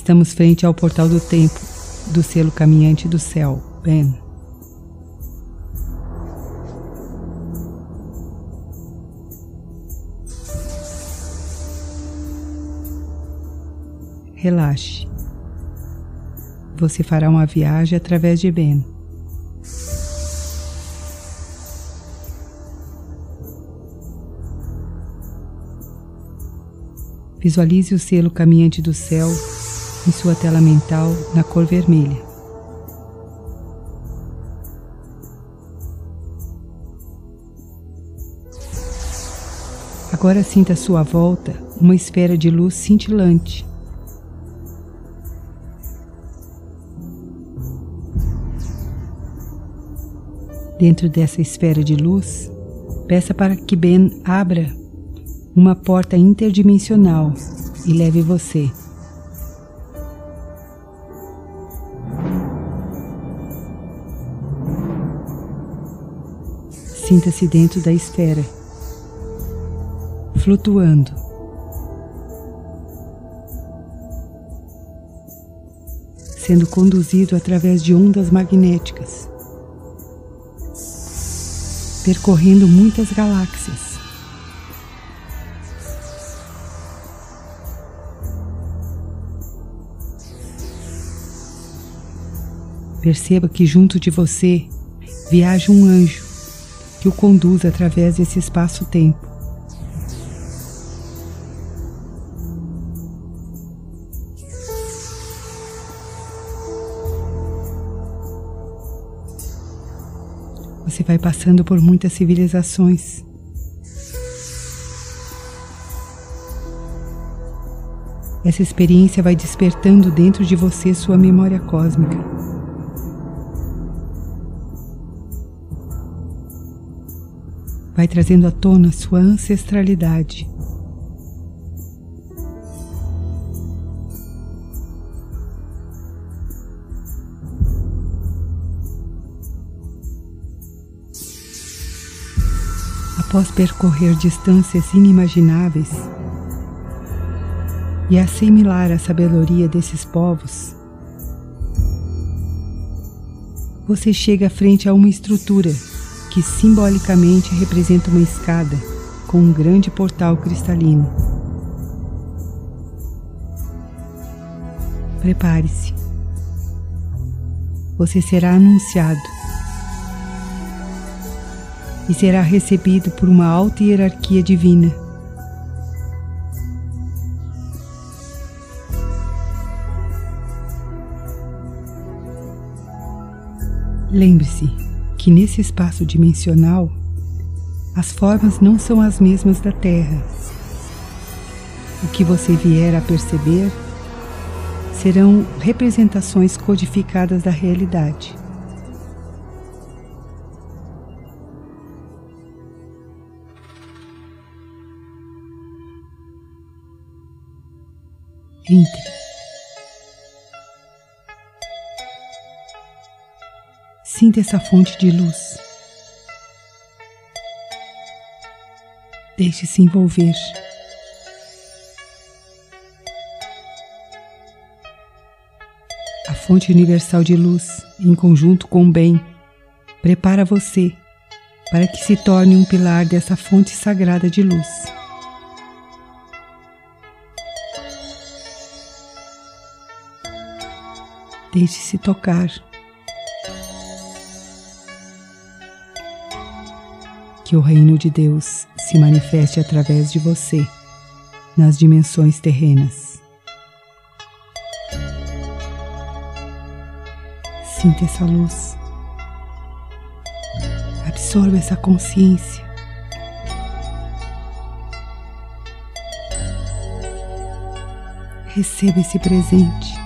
Estamos frente ao portal do tempo do selo caminhante do céu, Ben. Relaxe. Você fará uma viagem através de Ben. Visualize o selo caminhante do céu em sua tela mental na cor vermelha. Agora sinta à sua volta uma esfera de luz cintilante. Dentro dessa esfera de luz, peça para que Ben abra uma porta interdimensional e leve você. Sinta-se dentro da esfera, flutuando. Sendo conduzido através de ondas magnéticas, percorrendo muitas galáxias. Perceba que junto de você viaja um anjo que o conduz através desse espaço-tempo. Você vai passando por muitas civilizações. Essa experiência vai despertando dentro de você sua memória cósmica. Vai trazendo à tona sua ancestralidade. Após percorrer distâncias inimagináveis e assimilar a sabedoria desses povos, você chega frente a uma estrutura que simbolicamente representa uma escada com um grande portal cristalino. Prepare-se. Você será anunciado e será recebido por uma alta hierarquia divina. Lembre-se que nesse espaço dimensional as formas não são as mesmas da Terra. O que você vier a perceber serão representações codificadas da realidade. Entre. Sinta essa fonte de luz. Deixe-se envolver. A fonte universal de luz, em conjunto com o bem, prepara você para que se torne um pilar dessa fonte sagrada de luz. Deixe-se tocar. Que o reino de Deus se manifeste através de você nas dimensões terrenas. Sinta essa luz. Absorva essa consciência. Receba esse presente.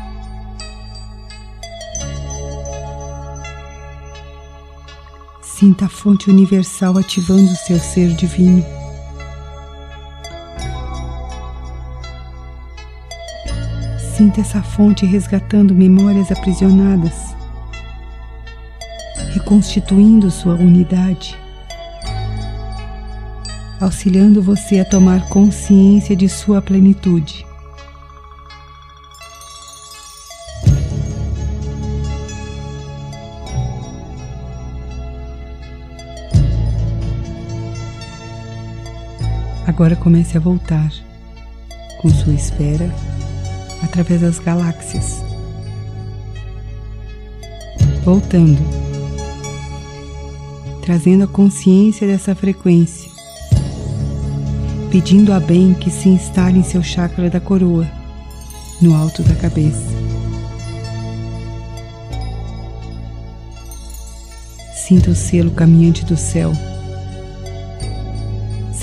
Sinta a fonte universal ativando o seu ser divino. Sinta essa fonte resgatando memórias aprisionadas, reconstituindo sua unidade, auxiliando você a tomar consciência de sua plenitude. Agora comece a voltar com sua esfera através das galáxias. Voltando, trazendo a consciência dessa frequência, pedindo a bem que se instale em seu chakra da coroa, no alto da cabeça. Sinta o selo caminhante do céu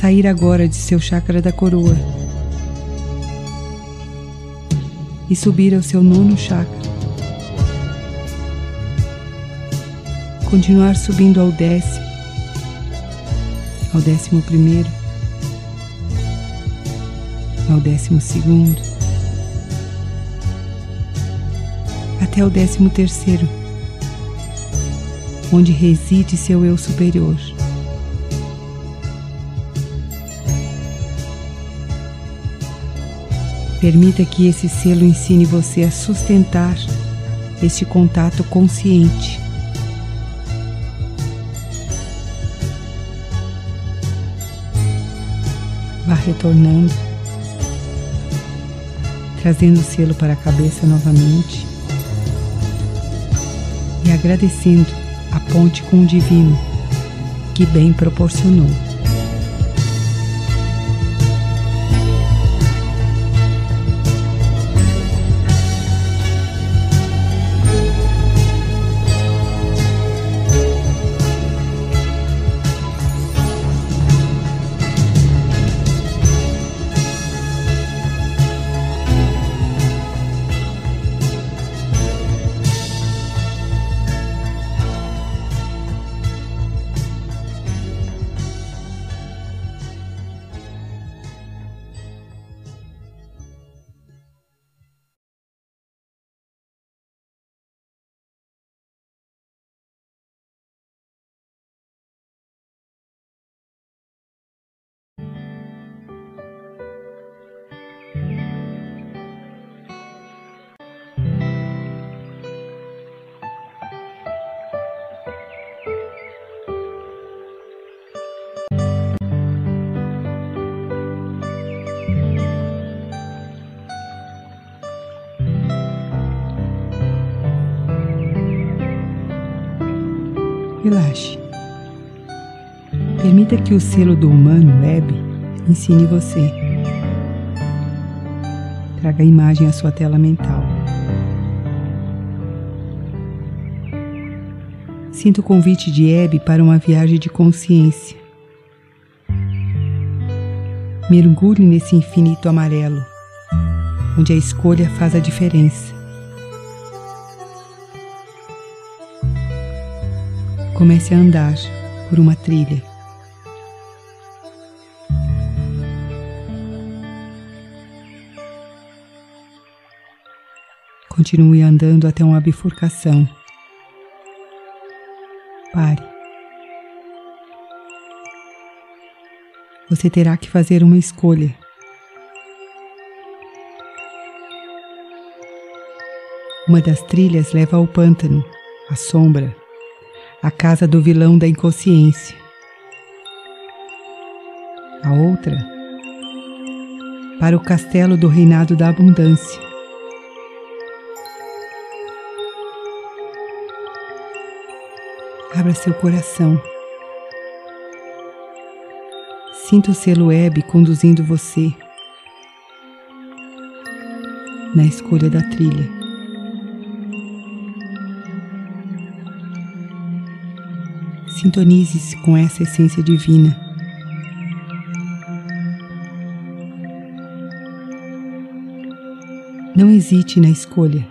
sair agora de seu chakra da coroa e subir ao seu nono chakra. Continuar subindo ao décimo, ao décimo primeiro, ao décimo segundo, até o décimo terceiro, onde reside seu eu superior. Permita que esse selo ensine você a sustentar este contato consciente. Vá retornando, trazendo o selo para a cabeça novamente e agradecendo a ponte com o Divino que bem proporcionou. Relaxe. Permita que o selo do humano web ensine você. Traga a imagem à sua tela mental. Sinta o convite de Hebe para uma viagem de consciência. Mergulhe nesse infinito amarelo, onde a escolha faz a diferença. Comece a andar por uma trilha. Continue andando até uma bifurcação. Pare. Você terá que fazer uma escolha. Uma das trilhas leva ao pântano, à sombra, a casa do vilão da inconsciência. A outra, para o castelo do reinado da abundância. Abra seu coração. Sinta o selo web conduzindo você na escolha da trilha. Sintonize-se com essa essência divina. Não hesite na escolha.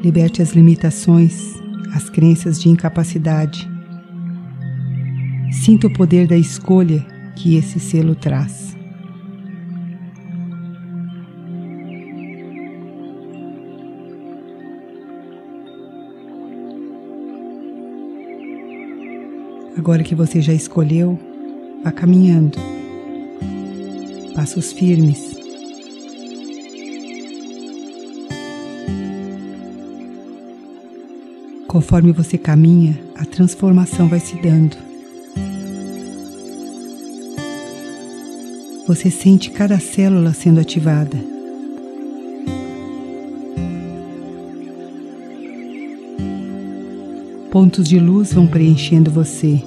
Liberte as limitações, as crenças de incapacidade. Sinta o poder da escolha que esse selo traz. Agora que você já escolheu, vá caminhando. Passos firmes. Conforme você caminha, a transformação vai se dando. Você sente cada célula sendo ativada. Pontos de luz vão preenchendo você.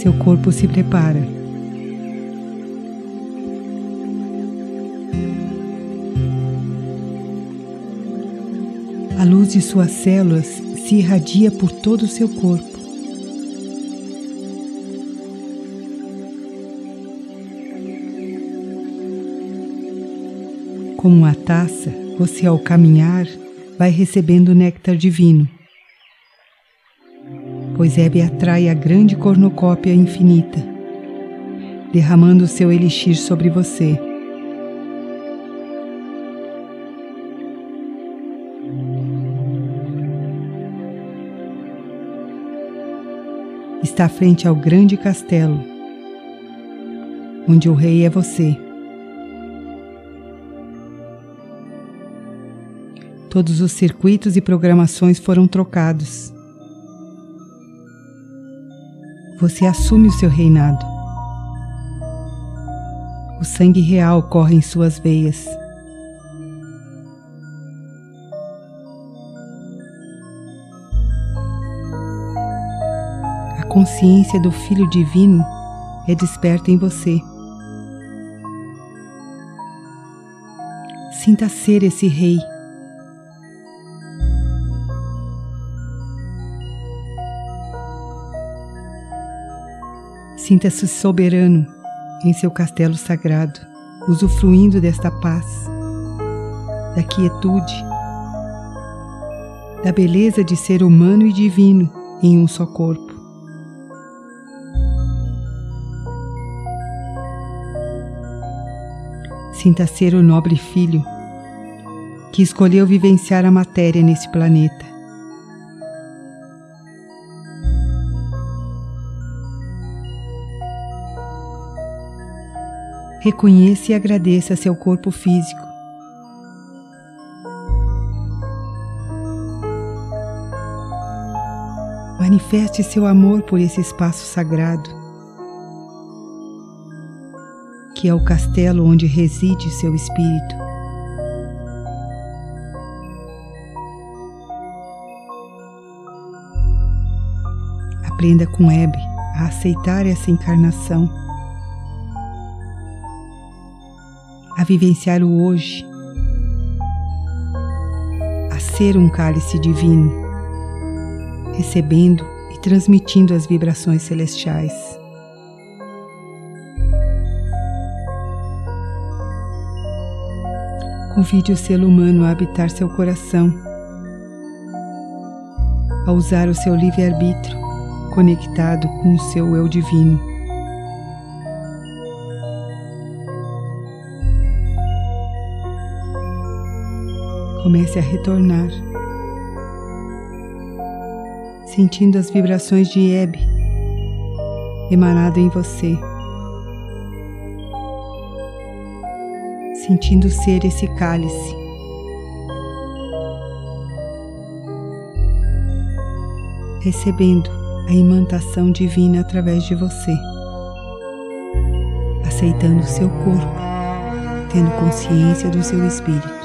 Seu corpo se prepara. A luz de suas células se irradia por todo o seu corpo. Como uma taça, você ao caminhar vai recebendo o néctar divino pois Hebe atrai a grande cornucópia infinita, derramando seu elixir sobre você. Está frente ao grande castelo, onde o rei é você. Todos os circuitos e programações foram trocados você assume o seu reinado. O sangue real corre em suas veias. A consciência do Filho Divino é desperta em você. Sinta ser esse Rei Sinta-se soberano em seu castelo sagrado, usufruindo desta paz, da quietude, da beleza de ser humano e divino em um só corpo. Sinta ser o nobre filho que escolheu vivenciar a matéria nesse planeta Reconheça e agradeça seu corpo físico. Manifeste seu amor por esse espaço sagrado, que é o castelo onde reside seu espírito. Aprenda com Hebe a aceitar essa encarnação a vivenciar o hoje, a ser um cálice divino, recebendo e transmitindo as vibrações celestiais. Convide o selo humano a habitar seu coração, a usar o seu livre-arbítrio conectado com o seu eu divino. Comece a retornar, sentindo as vibrações de Hebe emanado em você, sentindo ser esse cálice. Recebendo a imantação divina através de você, aceitando o seu corpo, tendo consciência do seu espírito.